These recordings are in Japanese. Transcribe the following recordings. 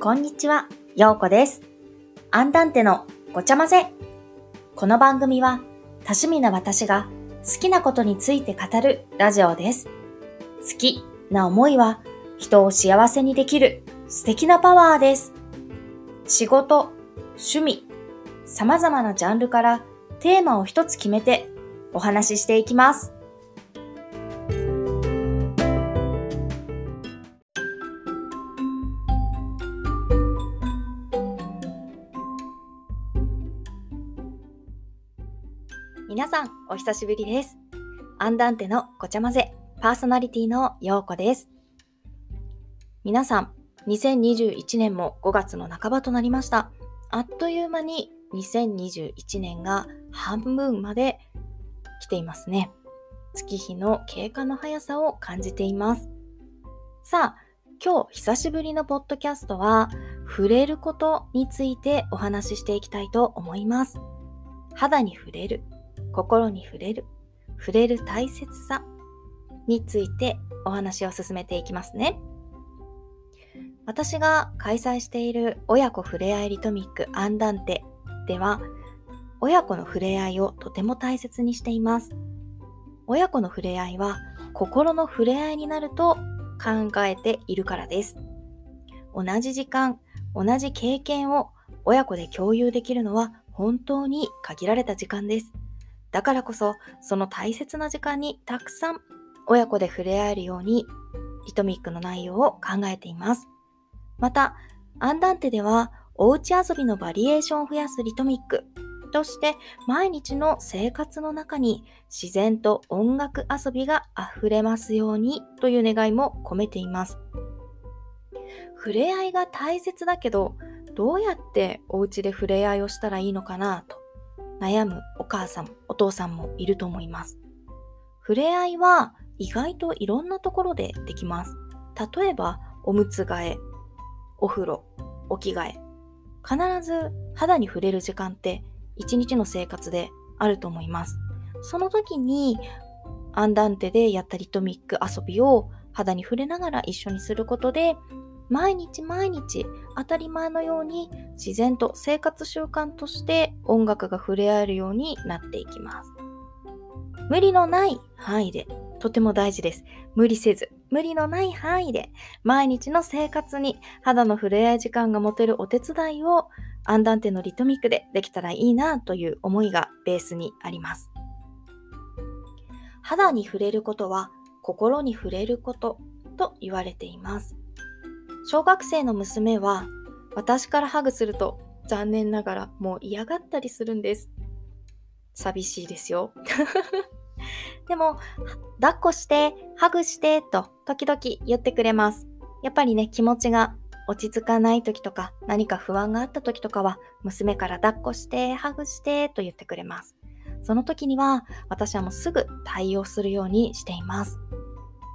こんにちは、ようこです。アンダンテのごちゃ混ぜ。この番組は多趣味な私が好きなことについて語るラジオです。好きな思いは人を幸せにできる素敵なパワーです。仕事、趣味、様々なジャンルからテーマを一つ決めてお話ししていきます。皆さん、お久しぶりです。アンダンテのごちゃ混ぜ、パーソナリティのようこです。皆さん、2021年も5月の半ばとなりました。あっという間に2021年が半分まで来ていますね。月日の経過の速さを感じています。さあ、今日久しぶりのポッドキャストは、触れることについてお話ししていきたいと思います。肌に触れる。心に触れる、触れる大切さについてお話を進めていきますね。私が開催している親子ふれあいリトミックアンダンテでは、親子の触れ合いをとても大切にしています。親子の触れ合いは心の触れ合いになると考えているからです。同じ時間、同じ経験を親子で共有できるのは本当に限られた時間です。だからこそ、その大切な時間にたくさん親子で触れ合えるように、リトミックの内容を考えています。また、アンダンテでは、おうち遊びのバリエーションを増やすリトミックとして、毎日の生活の中に自然と音楽遊びが溢れますようにという願いも込めています。触れ合いが大切だけど、どうやってお家で触れ合いをしたらいいのかなと悩むお母さん、父さんもいると思います。触れ合いは意外といろんなところでできます。例えば、おむつ替え、お風呂、お着替え。必ず肌に触れる時間って一日の生活であると思います。その時にアンダンテでやったリトミック遊びを肌に触れながら一緒にすることで毎日毎日当たり前のように自然と生活習慣として音楽が触れ合えるようになっていきます。無理のない範囲でとても大事です。無理せず、無理のない範囲で毎日の生活に肌の触れ合い時間が持てるお手伝いをアンダンテのリトミックでできたらいいなという思いがベースにあります。肌に触れることは心に触れることと言われています。小学生の娘は私からハグすると残念ながらもう嫌がったりするんです。寂しいですよ。でも、抱っこして、ハグしてと時々言ってくれます。やっぱりね、気持ちが落ち着かない時とか何か不安があった時とかは娘から抱っこして、ハグしてと言ってくれます。その時には私はもうすぐ対応するようにしています。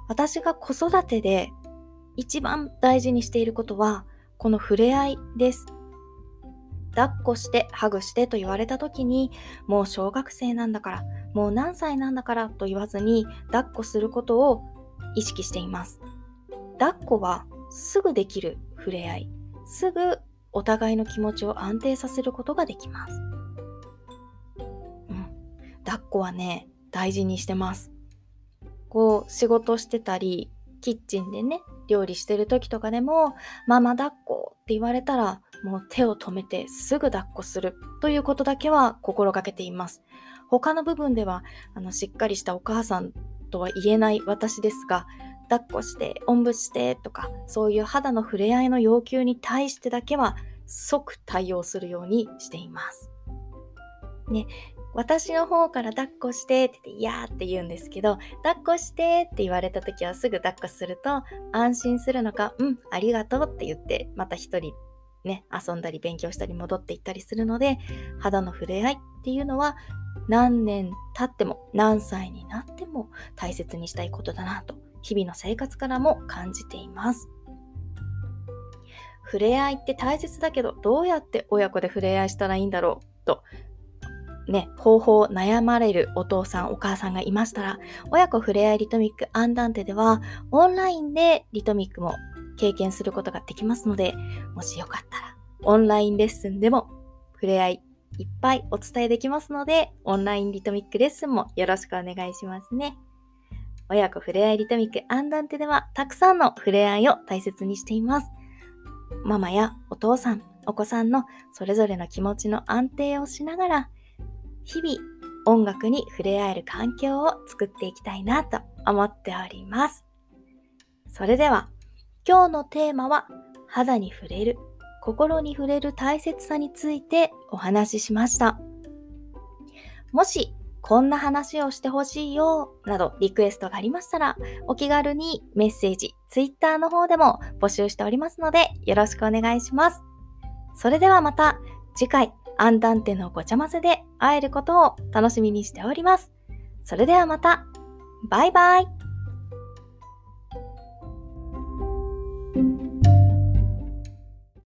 私が子育てで一番大事にしていることは、この触れ合いです。抱っこして、ハグしてと言われた時に、もう小学生なんだから、もう何歳なんだからと言わずに、抱っこすることを意識しています。抱っこはすぐできる触れ合い。すぐお互いの気持ちを安定させることができます。うん。抱っこはね、大事にしてます。こう、仕事してたり、キッチンでね、料理してる時とかでも、ママ抱っこって言われたら、もう手を止めてすぐ抱っこするということだけは心がけています。他の部分では、あの、しっかりしたお母さんとは言えない私ですが、抱っこして、おんぶしてとか、そういう肌の触れ合いの要求に対してだけは即対応するようにしています。ね、私の方から抱っこしてって言って、いやーって言うんですけど、抱っこしてって言われた時はすぐ抱っこすると、安心するのか、うん、ありがとうって言って、また一人ね、遊んだり勉強したり戻っていったりするので、肌の触れ合いっていうのは、何年経っても、何歳になっても大切にしたいことだなと、日々の生活からも感じています。触れ合いって大切だけど、どうやって親子で触れ合いしたらいいんだろうと、ね、方法を悩まれるお父さん、お母さんがいましたら、親子ふれあいリトミックアンダンテでは、オンラインでリトミックも経験することができますので、もしよかったらオンラインレッスンでも触れ合いいっぱいお伝えできますので、オンラインリトミックレッスンもよろしくお願いしますね。親子ふれあいリトミックアンダンテではたくさんの触れ合いを大切にしています。ママやお父さん、お子さんのそれぞれの気持ちの安定をしながら、日々音楽に触れ合える環境を作っていきたいなと思っております。それでは、今日のテーマは肌に触れる、心に触れる大切さについてお話ししました。もしこんな話をしてほしいよ、などリクエストがありましたら、お気軽にメッセージ、Twitter の方でも募集しておりますので、よろしくお願いします。それではまた次回、アンダンテのごちゃ混ぜで会えることを楽しみにしております。それではまた、バイバイ